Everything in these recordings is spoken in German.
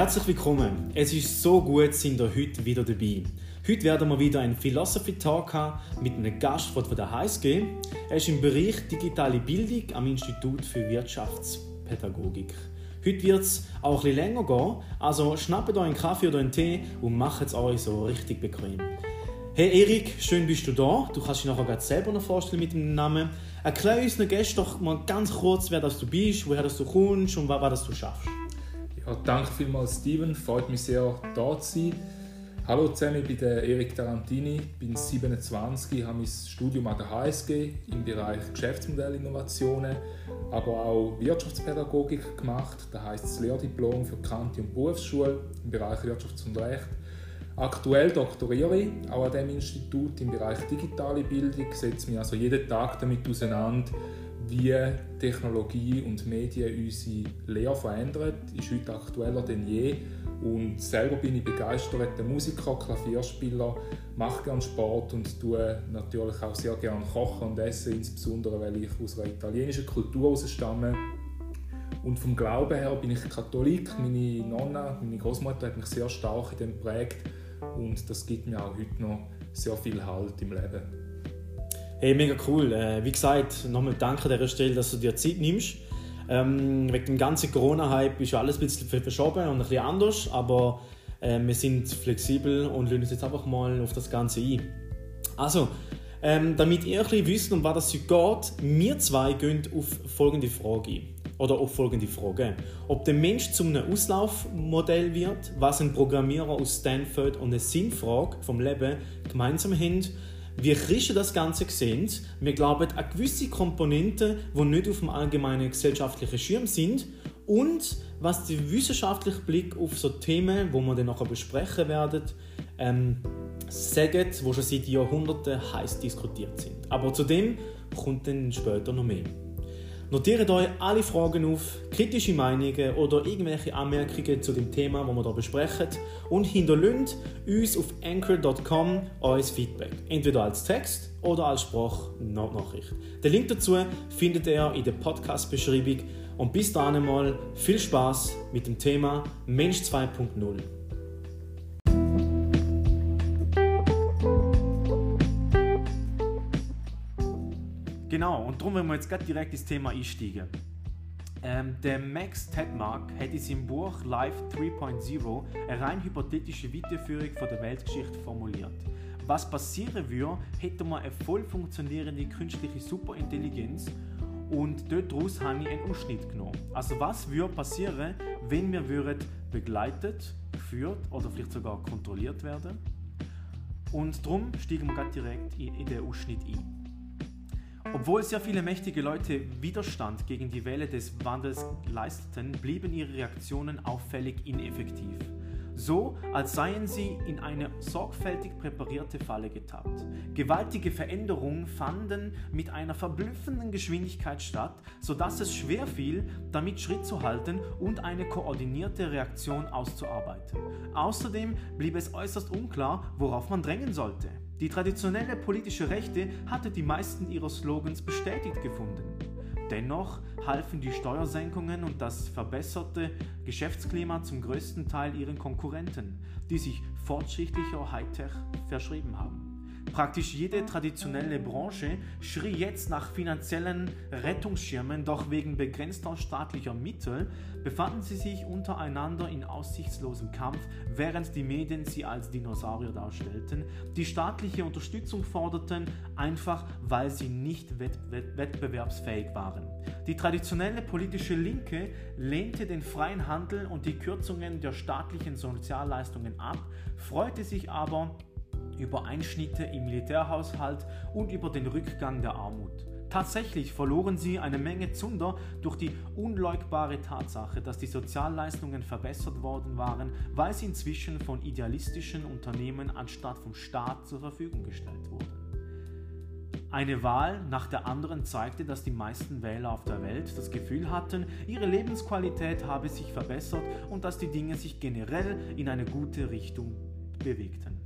Herzlich willkommen. Es ist so gut, sind ihr heute wieder dabei. Heute werden wir wieder einen Philosophy Talk haben mit einem Gast von der HSG. Er ist im Bereich digitale Bildung am Institut für Wirtschaftspädagogik. Heute wird es auch ein länger gehen, also schnappt euch einen Kaffee oder einen Tee und macht es euch so richtig bequem. Hey Erik, schön bist du da. Du kannst dich nachher selber noch vorstellen mit dem Namen. Erklär uns Gästen doch mal ganz kurz, wer das du bist, woher das du kommst und was, was du schaffst. Danke vielmals, Steven. Freut mich sehr, da zu sein. Hallo zusammen, ich bin der Erik Tarantini, bin 27, habe mein Studium an der HSG im Bereich Geschäftsmodellinnovationen, aber auch Wirtschaftspädagogik gemacht. Das heißt das Lehrdiplom für Kante- und Berufsschule im Bereich Wirtschafts- und Recht. Aktuell doktoriere ich auch an diesem Institut im Bereich digitale Bildung, setze mich also jeden Tag damit auseinander, wie Technologie und Medien unsere Lehre verändern. Ist heute aktueller denn je und selber bin ich begeisterter Musiker, Klavierspieler, mache gerne Sport und tue natürlich auch sehr gerne kochen und essen, insbesondere weil ich aus einer italienischen Kultur stamme. Und vom Glauben her bin ich Katholik. Meine Nonna, meine Großmutter hat mich sehr stark in dem geprägt und das gibt mir auch heute noch sehr viel Halt im Leben. Hey, mega cool. Äh, wie gesagt, nochmal danke an dieser Stelle, dass du dir Zeit nimmst. Ähm, wegen dem ganzen Corona-Hype ist alles ein bisschen verschoben und ein bisschen anders, aber äh, wir sind flexibel und lassen uns jetzt einfach mal auf das Ganze ein. Also, ähm, damit ihr ein bisschen wisst, um was es heute geht, wir zwei gehen auf folgende Frage ein. Oder auf folgende Frage. Ob der Mensch zu einem Auslaufmodell wird, was ein Programmierer aus Stanford und eine Sinnfrage vom Leben gemeinsam haben, wie Christen das Ganze sehen. Wir glauben an gewisse Komponenten, die nicht auf dem allgemeinen gesellschaftlichen Schirm sind und was der wissenschaftliche Blick auf so Themen, wo wir dann nachher besprechen werden, ähm, sagt, wo schon seit Jahrhunderten heiß diskutiert sind. Aber zu dem kommt dann später noch mehr. Notiert euch alle Fragen auf, kritische Meinungen oder irgendwelche Anmerkungen zu dem Thema, das wir hier besprechen und hinterlasst uns auf anchor.com euer Feedback. Entweder als Text oder als Sprachnachricht. Den Link dazu findet ihr in der Podcast-Beschreibung und bis dahin einmal viel Spaß mit dem Thema Mensch 2.0. Genau, und darum wollen wir jetzt gerade direkt ins Thema einsteigen. Ähm, der Max Tedmark hat in seinem Buch Life 3.0 eine rein hypothetische Weiterführung von der Weltgeschichte formuliert. Was passieren würde, hätte man eine voll funktionierende künstliche Superintelligenz und daraus habe ich einen Ausschnitt genommen. Also was würde passieren, wenn wir würden begleitet, geführt oder vielleicht sogar kontrolliert werden? Und darum steigen wir gerade direkt in den Ausschnitt ein. Obwohl sehr viele mächtige Leute Widerstand gegen die Welle des Wandels leisteten, blieben ihre Reaktionen auffällig ineffektiv. So, als seien sie in eine sorgfältig präparierte Falle getappt. Gewaltige Veränderungen fanden mit einer verblüffenden Geschwindigkeit statt, sodass es schwer fiel, damit Schritt zu halten und eine koordinierte Reaktion auszuarbeiten. Außerdem blieb es äußerst unklar, worauf man drängen sollte. Die traditionelle politische Rechte hatte die meisten ihrer Slogans bestätigt gefunden. Dennoch halfen die Steuersenkungen und das verbesserte Geschäftsklima zum größten Teil ihren Konkurrenten, die sich fortschrittlicher Hightech verschrieben haben. Praktisch jede traditionelle Branche schrie jetzt nach finanziellen Rettungsschirmen, doch wegen begrenzter staatlicher Mittel befanden sie sich untereinander in aussichtslosem Kampf, während die Medien sie als Dinosaurier darstellten, die staatliche Unterstützung forderten, einfach weil sie nicht wett wett wettbewerbsfähig waren. Die traditionelle politische Linke lehnte den freien Handel und die Kürzungen der staatlichen Sozialleistungen ab, freute sich aber über Einschnitte im Militärhaushalt und über den Rückgang der Armut. Tatsächlich verloren sie eine Menge Zunder durch die unleugbare Tatsache, dass die Sozialleistungen verbessert worden waren, weil sie inzwischen von idealistischen Unternehmen anstatt vom Staat zur Verfügung gestellt wurden. Eine Wahl nach der anderen zeigte, dass die meisten Wähler auf der Welt das Gefühl hatten, ihre Lebensqualität habe sich verbessert und dass die Dinge sich generell in eine gute Richtung bewegten.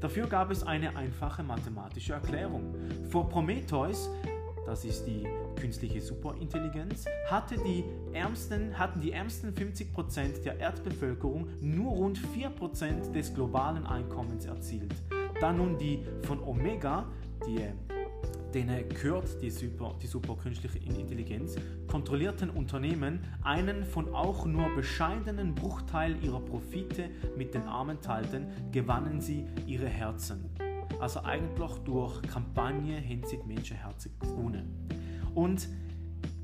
Dafür gab es eine einfache mathematische Erklärung. Vor Prometheus das ist die künstliche Superintelligenz, hatte die ärmsten, hatten die ärmsten 50% der Erdbevölkerung nur rund 4% des globalen Einkommens erzielt. Da nun die von Omega, die denen gehört die super, die super künstliche Intelligenz, kontrollierten Unternehmen einen von auch nur bescheidenen Bruchteil ihrer Profite mit den Armen teilten, gewannen sie ihre Herzen. Also eigentlich durch Kampagne haben sie die Menschenherzen gewonnen. Und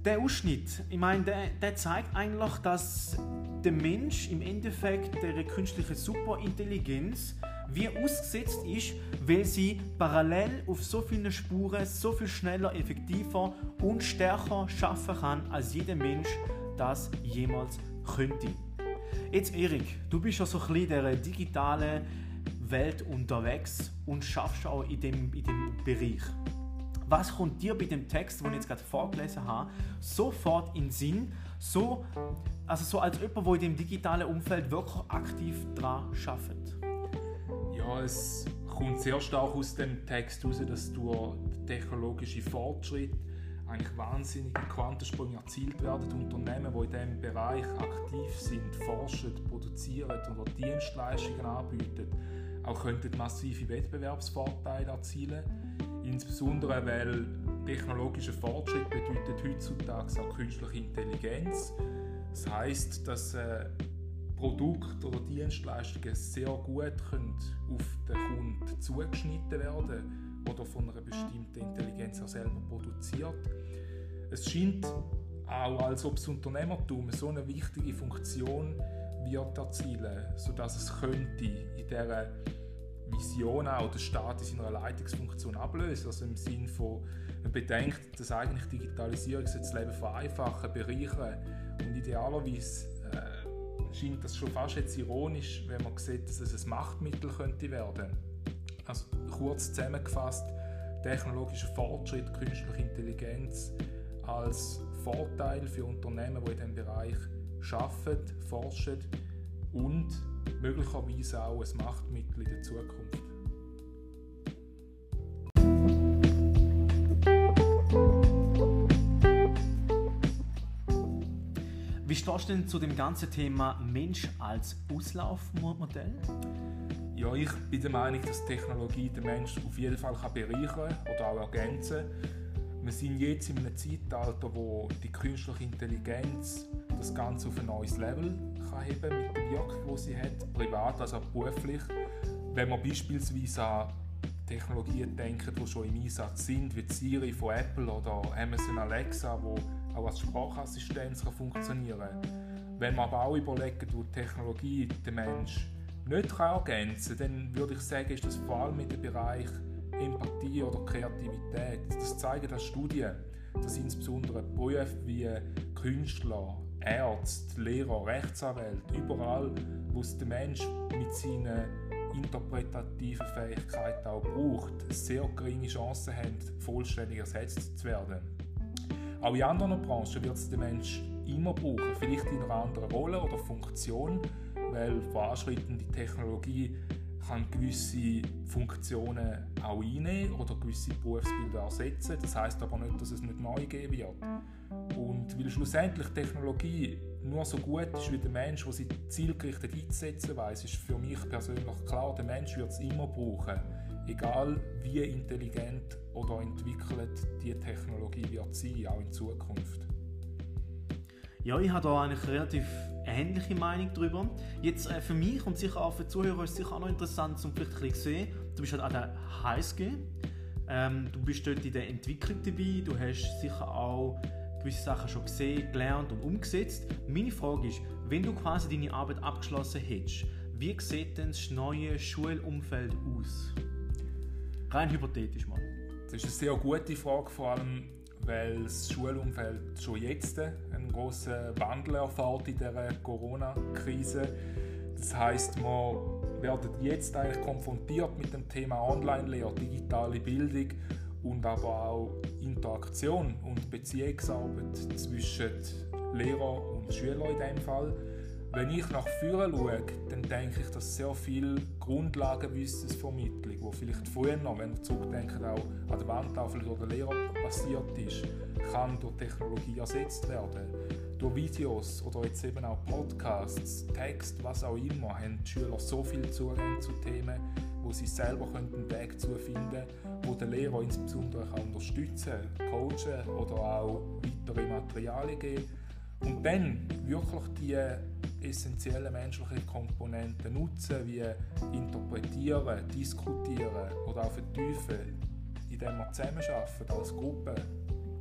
der Ausschnitt, ich meine, der, der zeigt eigentlich, dass der Mensch im Endeffekt der künstlichen Superintelligenz wie ausgesetzt ist, weil sie parallel auf so vielen Spuren so viel schneller, effektiver und stärker schaffen kann, als jeder Mensch das jemals könnte. Jetzt Erik, du bist ja so ein bisschen in der digitalen Welt unterwegs und schaffst auch in dem, in dem Bereich. Was kommt dir bei dem Text, den ich jetzt gerade vorgelesen habe, sofort in den Sinn, so, also so als jemand, der in dem digitalen Umfeld wirklich aktiv dran arbeitet? Ja, es kommt sehr stark aus dem Text heraus, dass durch technologische Fortschritt eigentlich wahnsinnige Quantensprünge erzielt werden. Unternehmen, die in diesem Bereich aktiv sind, forschen, produzieren oder Dienstleistungen anbieten, auch könnten massive Wettbewerbsvorteile erzielen. Insbesondere weil technologischer Fortschritt bedeutet heutzutage auch künstliche Intelligenz. Das heißt, dass äh, Produkte oder Dienstleistungen sehr gut können auf den Kunden zugeschnitten werden oder von einer bestimmten Intelligenz auch selber produziert. Es scheint auch, als ob das Unternehmertum so eine wichtige Funktion wird erzielen, sodass es könnte in dieser Vision auch der Staat in seiner Leitungsfunktion ablösen. Also im Sinne von, man bedenkt, dass eigentlich Digitalisierung das Leben vereinfachen, bereichern und idealerweise scheint das schon fast jetzt ironisch, wenn man sieht, dass es ein Machtmittel könnte werden. Also kurz zusammengefasst, technologischer Fortschritt, künstliche Intelligenz als Vorteil für Unternehmen, die in diesem Bereich arbeiten, forschen und möglicherweise auch ein Machtmittel in der Zukunft. Wie stehst du denn zu dem ganzen Thema Mensch als Auslaufmodell? Ja, ich bin der Meinung, dass Technologie den Menschen auf jeden Fall bereichern kann oder auch ergänzen Wir sind jetzt in einem Zeitalter, wo die künstliche Intelligenz das Ganze auf ein neues Level kann heben mit der Wirkung, die sie hat, privat als auch beruflich. Wenn man beispielsweise an Technologien denken, die schon im Einsatz sind, wie Siri von Apple oder Amazon Alexa, wo auch als Sprachassistenz kann funktionieren kann. Wenn man aber auch überlegt, wo die Technologie den Menschen nicht kann ergänzen kann, dann würde ich sagen, ist das vor allem in dem Bereich Empathie oder Kreativität. Das zeigen das Studien, dass insbesondere Berufe wie Künstler, Ärzte, Lehrer, Rechtsanwälte, überall, wo es der Mensch mit seinen interpretativen Fähigkeiten auch braucht, sehr geringe Chancen haben, vollständig ersetzt zu werden. Auch in anderen Branchen wird es der Mensch immer brauchen, vielleicht in einer anderen Rolle oder Funktion, weil voranschreitende Technologie kann gewisse Funktionen auch einnehmen oder gewisse Berufsbilder ersetzen. Das heißt aber nicht, dass es nicht neu geben wird. Und weil schlussendlich Technologie nur so gut ist wie der Mensch, der sie zielgerichtet einzusetzen weiß, ist für mich persönlich klar, der Mensch wird es immer brauchen. Egal wie intelligent oder entwickelt die Technologie wird sein, auch in Zukunft. Ja, ich habe da eigentlich relativ ähnliche Meinung darüber. Jetzt äh, für mich und sicher auch für die Zuhörer ist es sicher auch noch interessant, um vielleicht ein bisschen sehen. Du bist halt an der HSG, ähm, du bist dort in der Entwicklung dabei, du hast sicher auch gewisse Sachen schon gesehen, gelernt und umgesetzt. Meine Frage ist, wenn du quasi deine Arbeit abgeschlossen hättest, wie sieht denn das neue Schulumfeld aus? Rein hypothetisch mal. Das ist eine sehr gute Frage, vor allem weil das Schulumfeld schon jetzt einen großen Wandel erfährt in der Corona-Krise. Das heißt, wir werden jetzt eigentlich konfrontiert mit dem Thema Online-Lehre, digitale Bildung und aber auch Interaktion und Beziehungsarbeit zwischen Lehrer und Schüler in dem Fall, wenn ich nach vorne schaue, dann denke ich, dass sehr viel Grundlagenwissensvermittlung, wo vielleicht früher wenn wir zurückdenken, auch an der Wandtafel durch den Lehrer passiert ist, kann durch Technologie ersetzt werden. Durch Videos oder jetzt eben auch Podcasts, Text, was auch immer, haben die Schüler so viel Zugang zu Themen, wo sie selber einen Weg zu finden wo der Lehrer insbesondere kann unterstützen kann, coachen oder auch weitere Materialien geben und dann wirklich die essentiellen menschlichen Komponenten nutzen, wie interpretieren, diskutieren oder auch vertiefen, indem wir zusammenarbeiten als Gruppe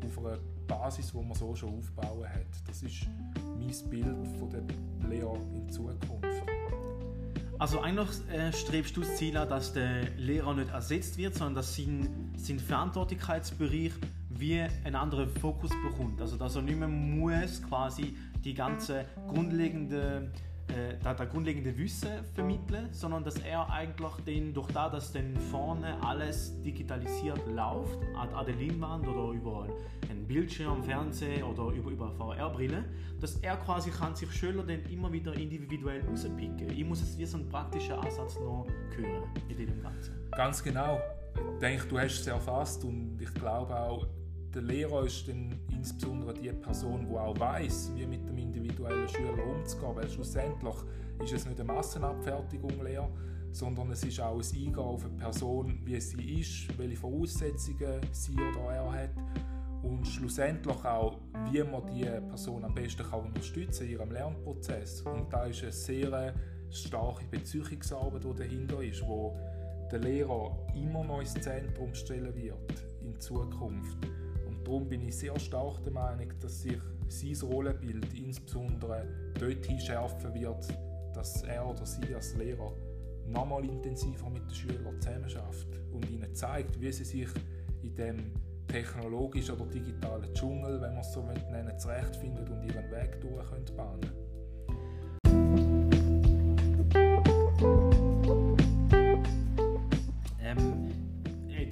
auf einer Basis, die man so schon aufbauen hat. Das ist mein Bild von der Lehrer in Zukunft. Also eigentlich äh, strebst du das Ziel an, dass der Lehrer nicht ersetzt wird, sondern dass sein, sein Verantwortlichkeitsbereich wie einen anderen Fokus bekommt. Also dass er nicht mehr muss quasi die ganze grundlegende äh, da, da grundlegende Wissen vermitteln, sondern dass er eigentlich den, durch das, dass dann vorne alles digitalisiert läuft, an, der Leinwand oder über einen Bildschirm, Fernsehen oder über, über VR-Brille, dass er quasi kann sich Schüler dann immer wieder individuell rauspicken. Ich muss es wie so einen praktischen Ansatz noch hören in dem Ganzen. Ganz genau. Ich denke, du hast es erfasst und ich glaube auch, der Lehrer ist dann insbesondere die Person, die auch weiß, wie mit dem individuellen Schüler umzugehen. Weil schlussendlich ist es nicht eine Massenabfertigung leer, sondern es ist auch ein Eingehen auf eine Person, wie sie ist, welche Voraussetzungen sie oder er hat und schlussendlich auch, wie man die Person am besten kann unterstützen in ihrem Lernprozess. Und da ist eine sehr starke Beziehungsarbeit, die dahinter ist, wo der Lehrer immer noch ins Zentrum stellen wird in Zukunft. Darum bin ich sehr stark der Meinung, dass sich sein Rollenbild insbesondere dorthin schärfen wird, dass er oder sie als Lehrer nochmal intensiver mit den Schülern zusammenarbeitet und ihnen zeigt, wie sie sich in dem technologischen oder digitalen Dschungel, wenn man es so nennen zurechtfinden und ihren Weg durch können bahnen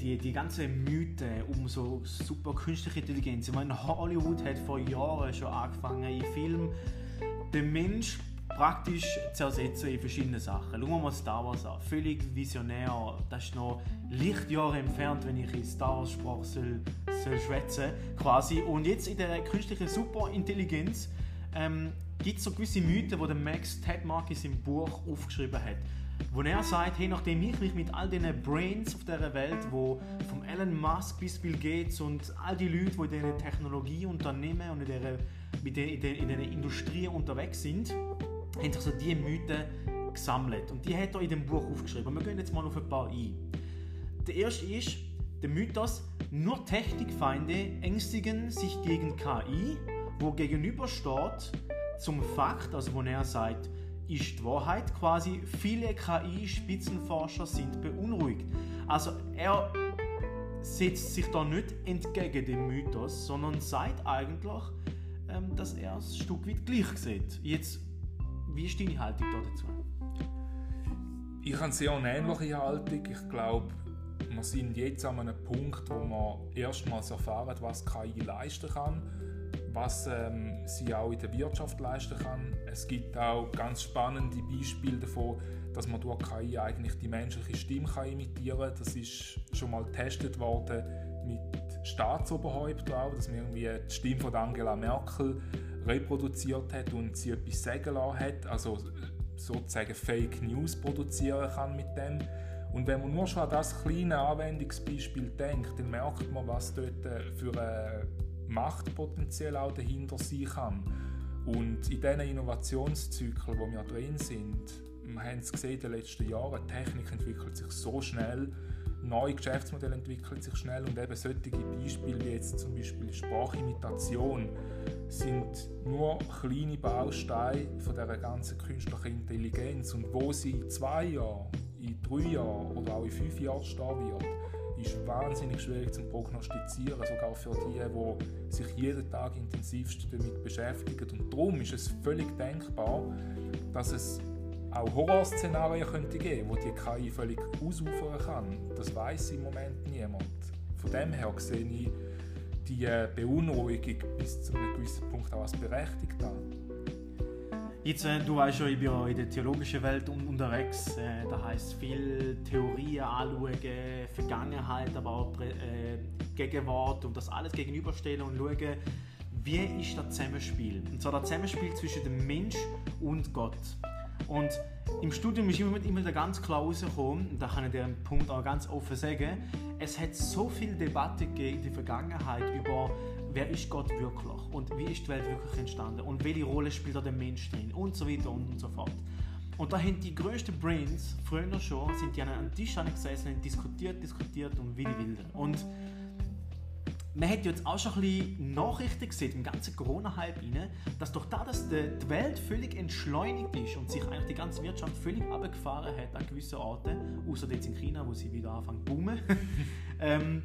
die, die ganze Mythe um so super künstliche Intelligenz. Ich meine, Hollywood hat vor Jahren schon angefangen, in Filmen den Mensch praktisch zu ersetzen in verschiedenen Sachen. Schauen wir mal Star Wars an. Völlig visionär. Das ist noch Lichtjahre entfernt, wenn ich in Star Wars Sprache soll, soll schwätzen quasi. Und jetzt in der künstlichen Superintelligenz ähm, gibt es so gewisse Mythen, die Max Tedmark in seinem Buch aufgeschrieben hat wo er sagt, hey, nachdem ich mich mit all den Brains auf dieser Welt, wo vom Elon Musk bis Bill Gates und all die Leute, die in diesen Technologieunternehmen und in der, in der Industrie unterwegs sind, haben sich so diese Mythen gesammelt. Und die hat er in dem Buch aufgeschrieben. Wir gehen jetzt mal auf ein paar ein. Der erste ist der Mythos, nur Technikfeinde ängstigen sich gegen KI, wo gegenübersteht zum Fakt, also wo er sagt, ist die Wahrheit quasi, viele KI-Spitzenforscher sind beunruhigt. Also er setzt sich da nicht entgegen dem Mythos, sondern sagt eigentlich, ähm, dass er es ein Stück weit gleich sieht. Jetzt, wie ist deine Haltung dazu? Ich habe sehr eine ähnliche Haltung. Ich glaube, wir sind jetzt an einem Punkt, wo man erstmals erfahren, was KI leisten kann was ähm, sie auch in der Wirtschaft leisten kann. Es gibt auch ganz spannende Beispiele davon, dass man durch KI eigentlich die menschliche Stimme kann imitieren kann. Das ist schon mal getestet worden mit Staatsoberhäuptern auch, dass man irgendwie die Stimme von Angela Merkel reproduziert hat und sie etwas sagen lassen hat, also sozusagen Fake News produzieren kann mit dem. Und wenn man nur schon an das kleine Anwendungsbeispiel denkt, dann merkt man, was dort für eine Machtpotenzial auch dahinter sein kann. Und in diesen Innovationszyklen, wo wir drin sind, wir haben es gesehen in den letzten Jahren, die Technik entwickelt sich so schnell, neue Geschäftsmodelle entwickeln sich schnell und eben solche Beispiele wie jetzt zum Beispiel Sprachimitation sind nur kleine Bausteine von dieser ganzen künstlichen Intelligenz und wo sie in zwei Jahren, in drei Jahren oder auch in fünf Jahren stehen wird, ist wahnsinnig schwierig zu prognostizieren, sogar für die, die sich jeden Tag intensivst damit beschäftigen. Und darum ist es völlig denkbar, dass es auch Horrorszenarien könnte geben, wo die KI völlig ausufern kann. Das weiß im Moment niemand. Von dem her sehe ich die Beunruhigung bis zu einem gewissen Punkt auch als berechtigt an. Jetzt, äh, du weißt schon, ich bin ja in der theologischen Welt un unterwegs. Äh, da heißt viel Theorien anschauen, Vergangenheit, aber auch äh, Gegenwart und das alles gegenüberstellen und schauen, wie ist das Zusammenspiel. Und zwar das Zusammenspiel zwischen dem Mensch und Gott. Und im Studium ist immer, immer ganz klar rausgekommen, und da kann ich den Punkt auch ganz offen sagen, es hat so viel Debatte gegeben in der Vergangenheit über wer ist Gott wirklich und wie ist die Welt wirklich entstanden und welche Rolle spielt da der Mensch drin und so weiter und, so fort. Und da haben die größten Brains früher schon, sind die an einem Tisch gesessen und diskutiert, diskutiert und wie die Wilden. Und man hat jetzt auch schon ein bisschen Nachrichten gesehen, im ganzen Corona-Hype dass durch das, dass die Welt völlig entschleunigt ist und sich eigentlich die ganze Wirtschaft völlig abgefahren hat an gewissen Orten, außer jetzt in China, wo sie wieder anfangen zu boomen, ähm,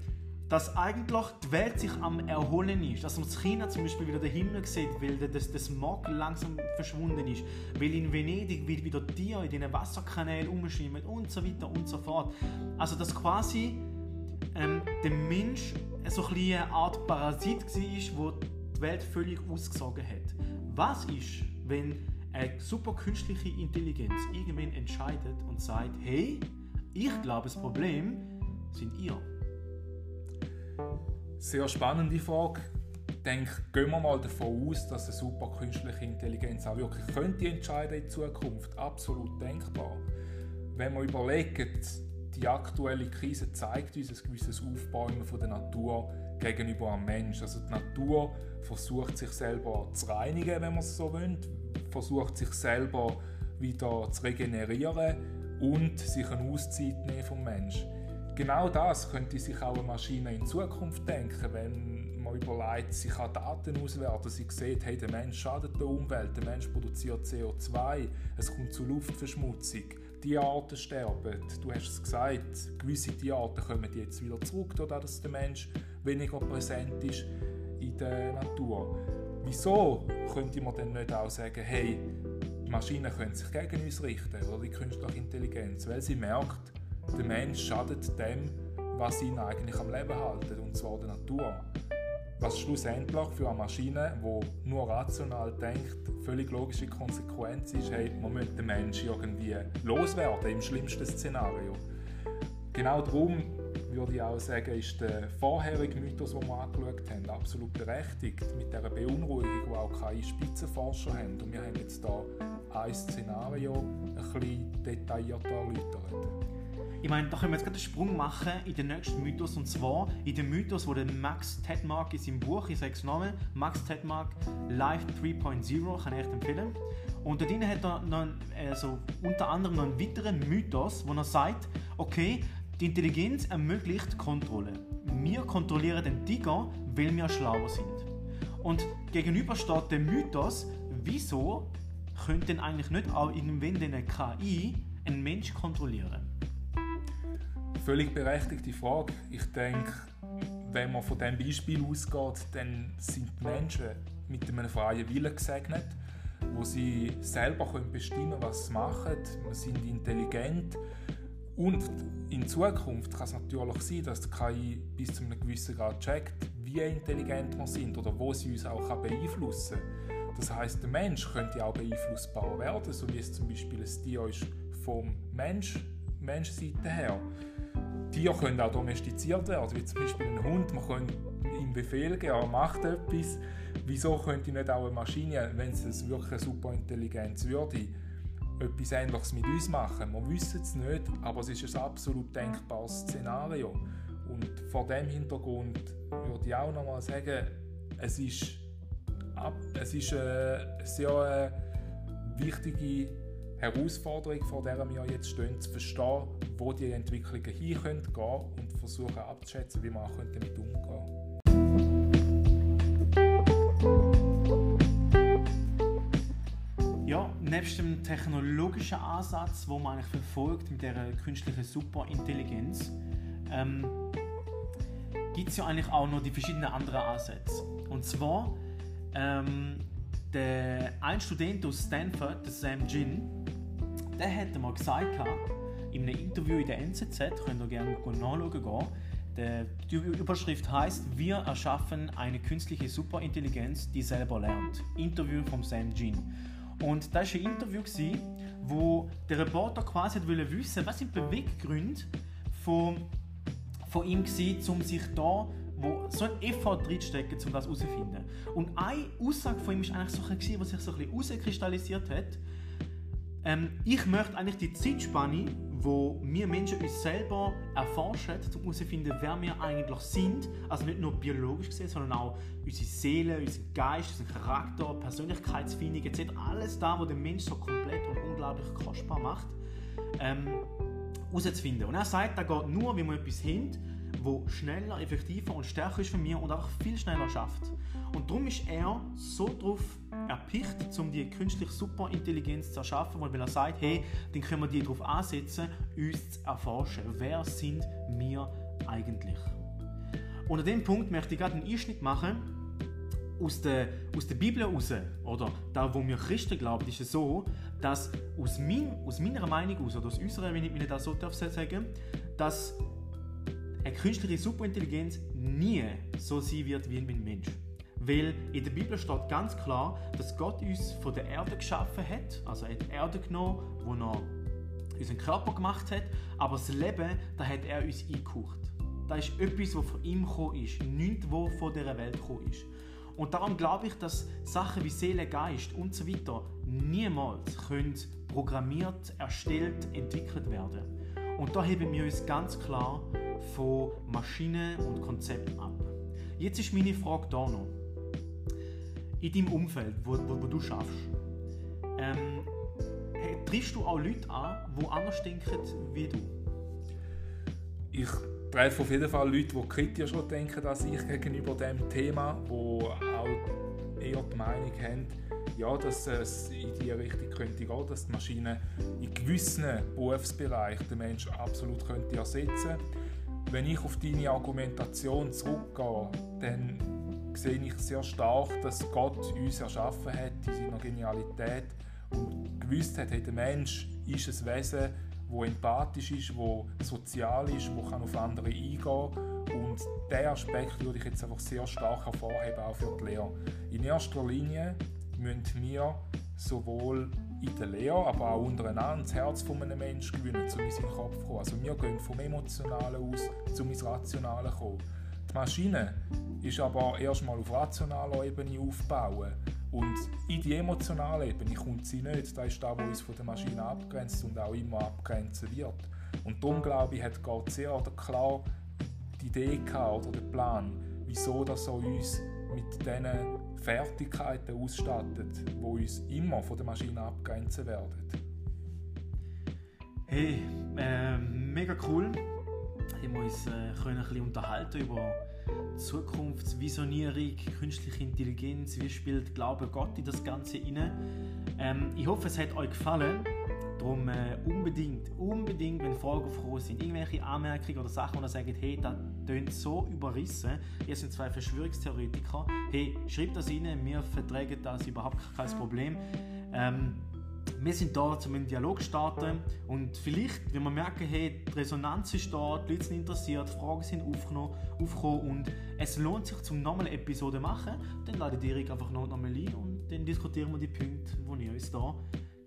dass eigentlich die Welt sich am Erholen ist. Dass man in China zum Beispiel wieder den Himmel sieht, weil das, das Smog langsam verschwunden ist. Weil in Venedig wieder Tiere in den Wasserkanälen umschwimmen und so weiter und so fort. Also dass quasi ähm, der Mensch so ein eine Art Parasit war, der die Welt völlig ausgesogen hat. Was ist, wenn eine super künstliche Intelligenz irgendwann entscheidet und sagt, hey, ich glaube, das Problem sind ihr. Sehr spannende Frage. Ich denke, gehen wir mal davon aus, dass eine super künstliche Intelligenz auch wirklich könnte entscheiden in Zukunft. Absolut denkbar. Wenn man überlegt, die aktuelle Krise zeigt uns ein gewisses Aufbäumen von der Natur gegenüber am Mensch. Also die Natur versucht sich selber zu reinigen, wenn man es so will, versucht sich selber wieder zu regenerieren und sich eine Auszeit nehmen vom Mensch. Genau das könnte sich auch eine Maschine in Zukunft denken, wenn man überlegt, sie kann Daten auswerten, sie sieht, hey, der Mensch schadet der Umwelt, der Mensch produziert CO2, es kommt zu Luftverschmutzung, die Arten sterben. Du hast es gesagt, gewisse Tierarten kommen jetzt wieder zurück, dadurch, dass der Mensch weniger präsent ist in der Natur. Wieso könnte man dann nicht auch sagen, hey, die Maschinen können sich gegen uns richten oder die künstliche Intelligenz, weil sie merkt, der Mensch schadet dem, was ihn eigentlich am Leben hält, und zwar der Natur. Was schlussendlich für eine Maschine, die nur rational denkt, völlig logische Konsequenz ist, hey, man möchte den Menschen irgendwie loswerden, im schlimmsten Szenario. Genau darum würde ich auch sagen, ist der vorherige Mythos, den wir angeschaut haben, absolut berechtigt. Mit dieser Beunruhigung, die auch keine Spitzenforscher haben. Und wir haben jetzt hier ein Szenario ein bisschen detaillierter erläutert. Ich meine, da können wir jetzt gerade einen Sprung machen in den nächsten Mythos und zwar in den Mythos, wo der Max Tedmark in seinem Buch, ich sage es nochmal, Max Tedmark Life 3.0, kann ich echt empfehlen. Und dort hat er noch, also unter anderem noch einen weiteren Mythos, wo er sagt, okay, die Intelligenz ermöglicht Kontrolle. Wir kontrollieren den Tiger, weil wir schlauer sind. Und gegenüber steht der Mythos, wieso könnte denn eigentlich nicht auch irgendwann eine KI einen Mensch kontrollieren? Völlig berechtigte Frage. Ich denke, wenn man von diesem Beispiel ausgeht, dann sind die Menschen mit einem freien Willen gesegnet, wo sie selber bestimmen können, was sie machen. Wir sind intelligent. Und in Zukunft kann es natürlich sein, dass die KI bis zu einem gewissen Grad checkt, wie intelligent wir sind oder wo sie uns auch beeinflussen kann. Das heißt, der Mensch könnte auch beeinflussbar werden, so wie es zum Beispiel ein Tier ist vom Mensch, Menschseite her. Tiere können auch domestiziert werden, also wie zum Beispiel ein Hund, man kann ihm Befehl geben, er macht etwas. Wieso könnte nicht auch eine Maschine, wenn es wirklich eine Superintelligenz würde, etwas Ähnliches mit uns machen? Wir wissen es nicht, aber es ist ein absolut denkbares Szenario. Und vor dem Hintergrund würde ich auch nochmal sagen, es ist, es ist eine sehr äh, wichtige Herausforderung, vor der wir jetzt stehen, zu verstehen, wo die Entwicklungen hin können gehen und versuchen abzuschätzen, wie man damit umgehen Ja, nebst dem technologischen Ansatz, wo man eigentlich verfolgt mit der künstlichen Superintelligenz, ähm, gibt es ja eigentlich auch noch die verschiedenen anderen Ansätze. Und zwar ähm, der, ein Student aus Stanford, der Sam Jin, der hat mal gesagt, in einem Interview in der NZZ, könnt ihr gerne nachschauen die Überschrift heißt: Wir erschaffen eine künstliche Superintelligenz, die selber lernt. Interview von Sam Jin. Und da war ein Interview, wo der Reporter quasi wollte wissen, was sind Beweggründe von, von ihm waren, um sich da wo so ein Effort drinstecken, um das herauszufinden. Und eine Aussage von ihm war eigentlich so bisschen, was sich so ein bisschen herauskristallisiert hat. Ähm, ich möchte eigentlich die Zeitspanne, wo wir Menschen uns selber erforschen, um herauszufinden, wer wir eigentlich sind, also nicht nur biologisch gesehen, sondern auch unsere Seele, unser Geist, unser Charakter, Persönlichkeitsfindung etc. Alles da, was den Menschen so komplett und unglaublich kostbar macht, ähm, herauszufinden. Und er sagt, da geht nur, wenn wir etwas haben, wo schneller, effektiver und stärker ist für mich und auch viel schneller schafft. Und darum ist er so darauf erpicht, um die künstliche Superintelligenz zu erschaffen, weil er sagt, hey, dann können wir die darauf ansetzen, uns zu erforschen. Wer sind wir eigentlich? Und an dem Punkt möchte ich gerade einen Einschnitt machen aus der, aus der Bibel heraus, oder da, wo wir Christen glauben, ist es so, dass aus, mein, aus meiner Meinung aus, oder aus unserer, wenn ich mir das so darf sagen dass eine künstliche Superintelligenz nie so sein wird wie ein Mensch. Weil in der Bibel steht ganz klar, dass Gott uns von der Erde geschaffen hat, also er hat die Erde genommen, wo er unseren Körper gemacht hat, aber das Leben, da hat er uns eingehaucht. Das ist etwas, was von ihm gekommen ist, nichts, was von dieser Welt gekommen ist. Und darum glaube ich, dass Sachen wie Seele, Geist und so weiter niemals können programmiert, erstellt, entwickelt werden. Und da heben wir uns ganz klar von Maschinen und Konzepten ab. Jetzt ist meine Frage da noch. In deinem Umfeld, wo, wo, wo du schaffst, ähm, triffst du auch Leute an, die anders denken wie du? Ich treffe auf jeden Fall Leute, die kritischer denken als ich gegenüber dem Thema, die auch eher die Meinung haben, ja, dass es in die Richtung könnte gehen, dass die Maschine in gewissen Berufsbereichen den Menschen absolut könnte ersetzen könnte wenn ich auf deine Argumentation zurückgehe, dann sehe ich sehr stark, dass Gott uns erschaffen hat in seiner Genialität und gewusst hat, hey, der Mensch ist ein Wesen, wo empathisch ist, wo sozial ist, wo kann auf andere eingehen und diesen Aspekt würde ich jetzt einfach sehr stark hervorheben, auch für die Lehre. In erster Linie müssen wir sowohl in der Lehre, aber auch untereinander das Herz von einem Menschen gewinnen, um in seinen Kopf zu kommen. Also wir gehen vom Emotionalen aus, um ins Rationale zu kommen. Die Maschine ist aber erstmal auf rationaler Ebene aufbauen und in die emotionale Ebene kommt sie nicht. Das ist das, was uns von der Maschine abgrenzt und auch immer abgrenzen wird. Und darum glaube ich, hat Gott sehr klar die Idee gehabt, oder den Plan, wieso so uns mit diesen Fertigkeiten ausstattet, die uns immer von der Maschine abgrenzen werden. Hey, äh, mega cool. Wir haben uns äh, können ein bisschen unterhalten über Zukunftsvisionierung, künstliche Intelligenz, wie spielt Glaube Gott in das Ganze rein. Ähm, ich hoffe, es hat euch gefallen. Darum äh, unbedingt, unbedingt, wenn Fragen aufgekommen sind, irgendwelche Anmerkungen oder Sachen, wo ihr sagt, hey, das tönt so überrissen, ihr seid zwei Verschwörungstheoretiker, hey, schreibt das rein, wir vertragen das überhaupt kein Problem. Ähm, wir sind da, um einen Dialog zu starten. Und vielleicht, wenn wir merken, hey, die Resonanz ist da, die Leute sind interessiert, Fragen sind aufgekommen und es lohnt sich, zum nochmal eine Episode zu machen, dann lade ich Erik einfach noch einmal ein und dann diskutieren wir die Punkte, die ihr uns da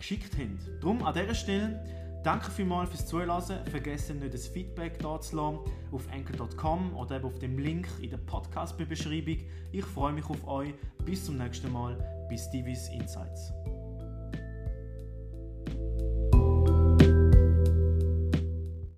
geschickt haben. Darum an dieser Stelle danke vielmals fürs Zuhören. Vergessen nicht das Feedback da zu lassen auf anchor.com oder eben auf dem Link in der Podcast-Beschreibung. Ich freue mich auf euch. Bis zum nächsten Mal. Bis Divis Insights.